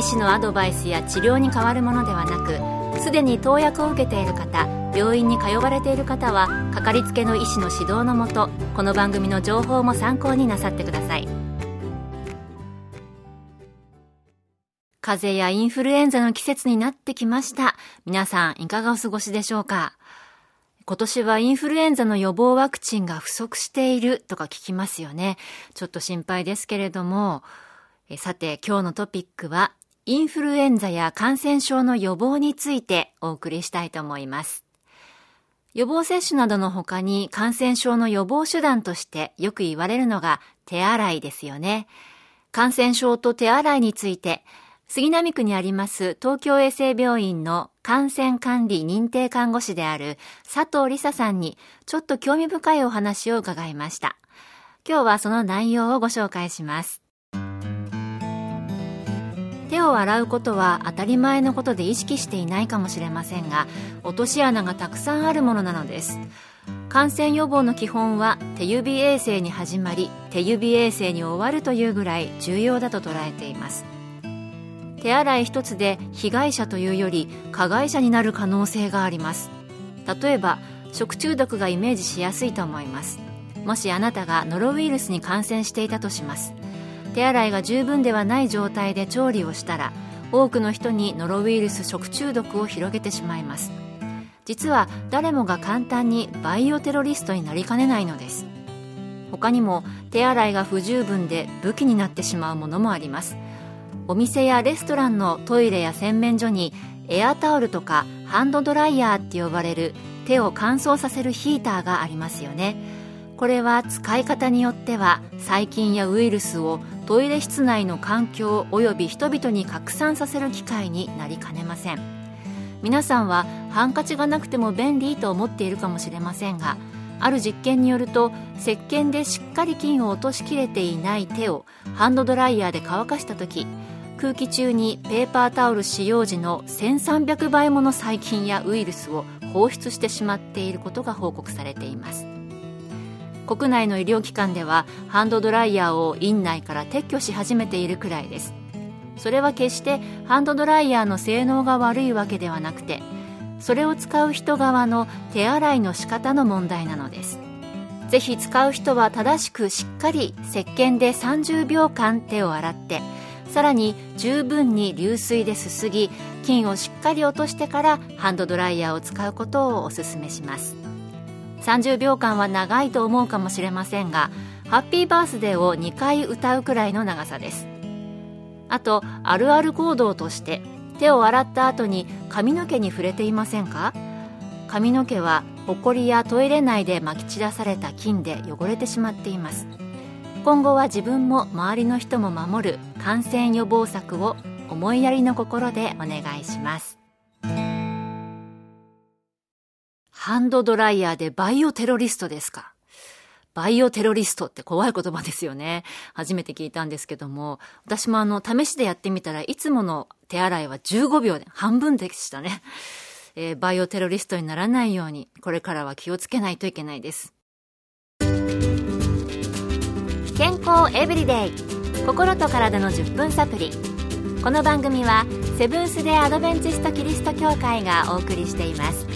医師のアドバイスや治療に変わるものではなくすでに投薬を受けている方病院に通われている方はかかりつけの医師の指導のもとこの番組の情報も参考になさってください。風邪やインフルエンザの季節になってきました。皆さんいかがお過ごしでしょうか？今年はインフルエンザの予防ワクチンが不足しているとか聞きますよね。ちょっと心配ですけれども、さて今日のトピックはインフルエンザや感染症の予防についてお送りしたいと思います。予防接種などの他に感染症の予防手段としてよく言われるのが手洗いですよね。感染症と手洗いについて杉並区にあります東京衛生病院の感染管理認定看護師である佐藤理沙さんにちょっと興味深いお話を伺いました。今日はその内容をご紹介します。手を洗うことは当たり前のことで意識していないかもしれませんが落とし穴がたくさんあるものなのです。感染予防の基本は手指衛生に始まり手指衛生に終わるというぐらい重要だと捉えています。手洗い一つで被害者というより加害者になる可能性があります。例えば食中毒がイメージしやすいと思います。もしあなたがノロウイルスに感染していたとします。手洗いが十分ではない状態で調理をしたら多くの人にノロウイルス食中毒を広げてしまいます。実は誰もが簡単にバイオテロリストになりかねないのです。他にも手洗いが不十分で武器になってしまうものもあります。お店やレストランのトイレや洗面所にエアタオルとかハンドドライヤーって呼ばれる手を乾燥させるヒーターがありますよね。これは使い方によっては細菌やウイルスをトイレ室内の環境及び人々に拡散させる機会になりかねません。皆さんはハンカチがなくても便利と思っているかもしれませんがある実験によると石鹸でしっかり菌を落としきれていない手をハンドドライヤーで乾かした時空気中にペーパータオル使用時の1300倍もの細菌やウイルスを放出してしまっていることが報告されています。国内の医療機関ではハンドドライヤーを院内から撤去し始めているくらいです。それは決してハンドドライヤーの性能が悪いわけではなくてそれを使う人側の手洗いの仕方の問題なのです。ぜひ使う人は正しくしっかり石鹸で30秒間手を洗ってさらに十分に流水ですすぎ菌をしっかり落としてからハンドドライヤーを使うことをおすすめします。30秒間は長いと思うかもしれませんがハッピーバースデーを2回歌うくらいの長さです。あとあるある行動として手を洗った後に髪の毛に触れていませんか？髪の毛はホコリやトイレ内でまき散らされた菌で汚れてしまっています。今後は自分も周りの人も守る感染予防策を思いやりの心でお願いします。ハンドドライヤーでバイオテロリストですか？バイオテロリストって怖い言葉ですよね。初めて聞いたんですけども、私もあの、試しでやってみたらいつもの手洗いは15秒で半分でしたね。えー、バイオテロリストにならないように、これからは気をつけないといけないです。健康エブリデイ心と体の10分サプリこの番組はセブンス・デ・アドベンチスト・キリスト教会がお送りしています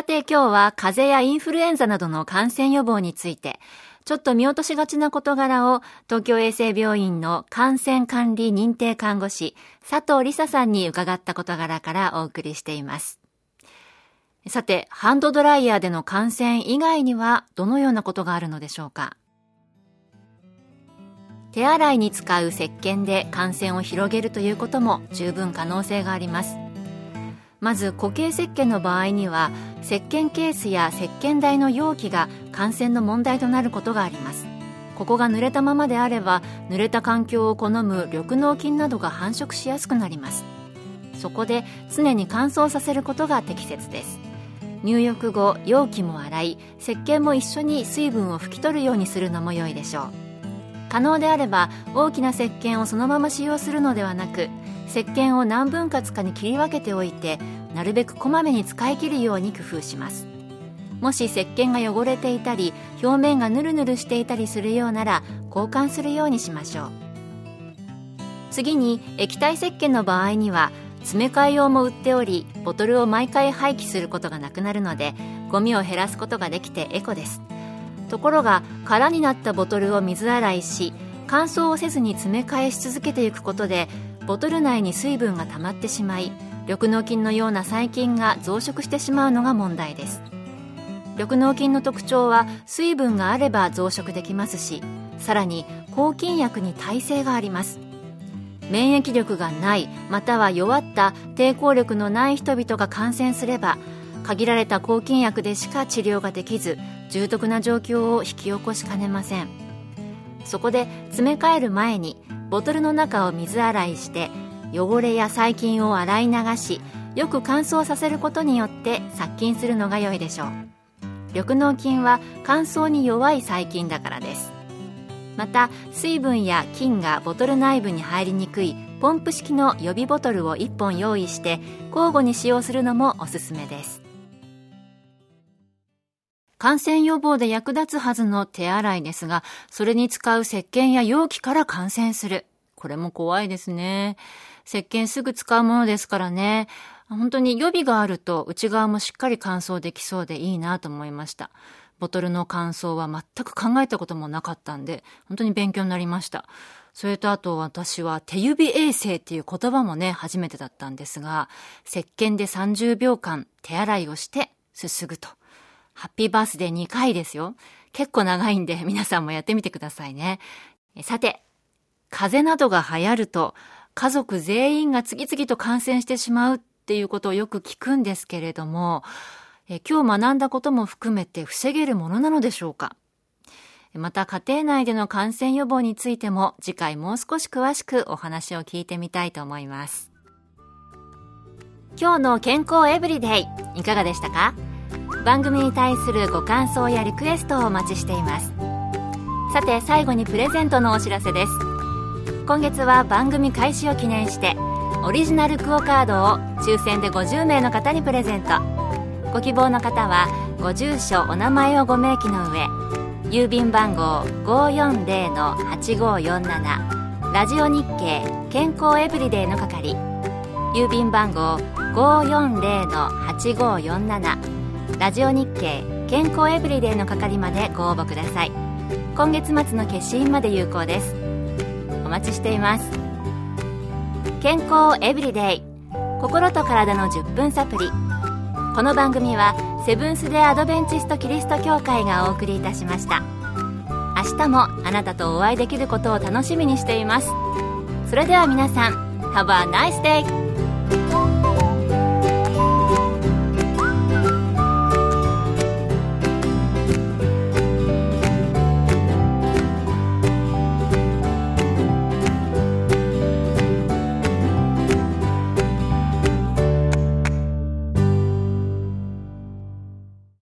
さて今日は風邪やインフルエンザなどの感染予防についてちょっと見落としがちな事柄を東京衛生病院の感染管理認定看護師佐藤理沙さんに伺った事柄からお送りしています。さて、ハンドドライヤーでの感染以外にはどのようなことがあるのでしょうか？手洗いに使う石鹸で感染を広げるということも十分可能性があります。まず固形石鹸の場合には石鹸ケースや石鹸台の容器が感染の問題となることがあります。ここが濡れたままであれば濡れた環境を好む緑膿菌などが繁殖しやすくなります。そこで常に乾燥させることが適切です。入浴後容器も洗い石鹸も一緒に水分を拭き取るようにするのも良いでしょう。可能であれば大きな石鹸をそのまま使用するのではなく石鹸を何分割かに切り分けておいてなるべくこまめに使い切るように工夫します。もし石鹸が汚れていたり表面がヌルヌルしていたりするようなら交換するようにしましょう。次に液体石鹸の場合には詰め替え用も売っておりボトルを毎回廃棄することがなくなるのでゴミを減らすことができてエコです。ところが空になったボトルを水洗いし乾燥をせずに詰め替えし続けていくことでボトル内に水分が溜まってしまい緑膿菌のような細菌が増殖してしまうのが問題です。緑膿菌の特徴は水分があれば増殖できますしさらに抗菌薬に耐性があります。免疫力がないまたは弱った抵抗力のない人々が感染すれば限られた抗菌薬でしか治療ができず重篤な状況を引き起こしかねません。そこで詰め替える前にボトルの中を水洗いして汚れや細菌を洗い流しよく乾燥させることによって殺菌するのが良いでしょう。緑膿菌は乾燥に弱い細菌だからです。また水分や菌がボトル内部に入りにくいポンプ式の予備ボトルを1本用意して交互に使用するのもおすすめです。感染予防で役立つはずの手洗いですが、それに使う石鹸や容器から感染する。これも怖いですね。石鹸すぐ使うものですからね。本当に予備があると内側もしっかり乾燥できそうでいいなと思いました。ボトルの乾燥は全く考えたこともなかったんで、本当に勉強になりました。それとあと私は手指衛生っていう言葉もね、初めてだったんですが、石鹸で30秒間手洗いをしてすすぐと。ハッピーバースデー2回ですよ。結構長いんで 皆さんもやってみてくださいね。さて、風邪などが流行ると家族全員が次々と感染してしまうっていうことをよく聞くんですけれども、え今日学んだことも含めて防げるものなのでしょうか？また家庭内での感染予防についても次回もう少し詳しくお話を聞いてみたいと思います。今日の健康エブリデイいかがでしたか？番組に対するご感想やリクエストをお待ちしています。さて最後にプレゼントのお知らせです。今月は番組開始を記念してオリジナルクオカードを抽選で50名の方にプレゼント。ご希望の方はご住所お名前をご明記の上郵便番号540-8547ラジオ日経健康エブリデイの係郵便番号540-8547ラジオ日経健康エブリデイの係までご応募ください。今月末の消印まで有効です。お待ちしています。健康エブリデイ心と体の10分サプリ。この番組はセブンス・デ・アドベンチスト・キリスト教会がお送りいたしました。明日もあなたとお会いできることを楽しみにしています。それでは皆さん Have a nice day!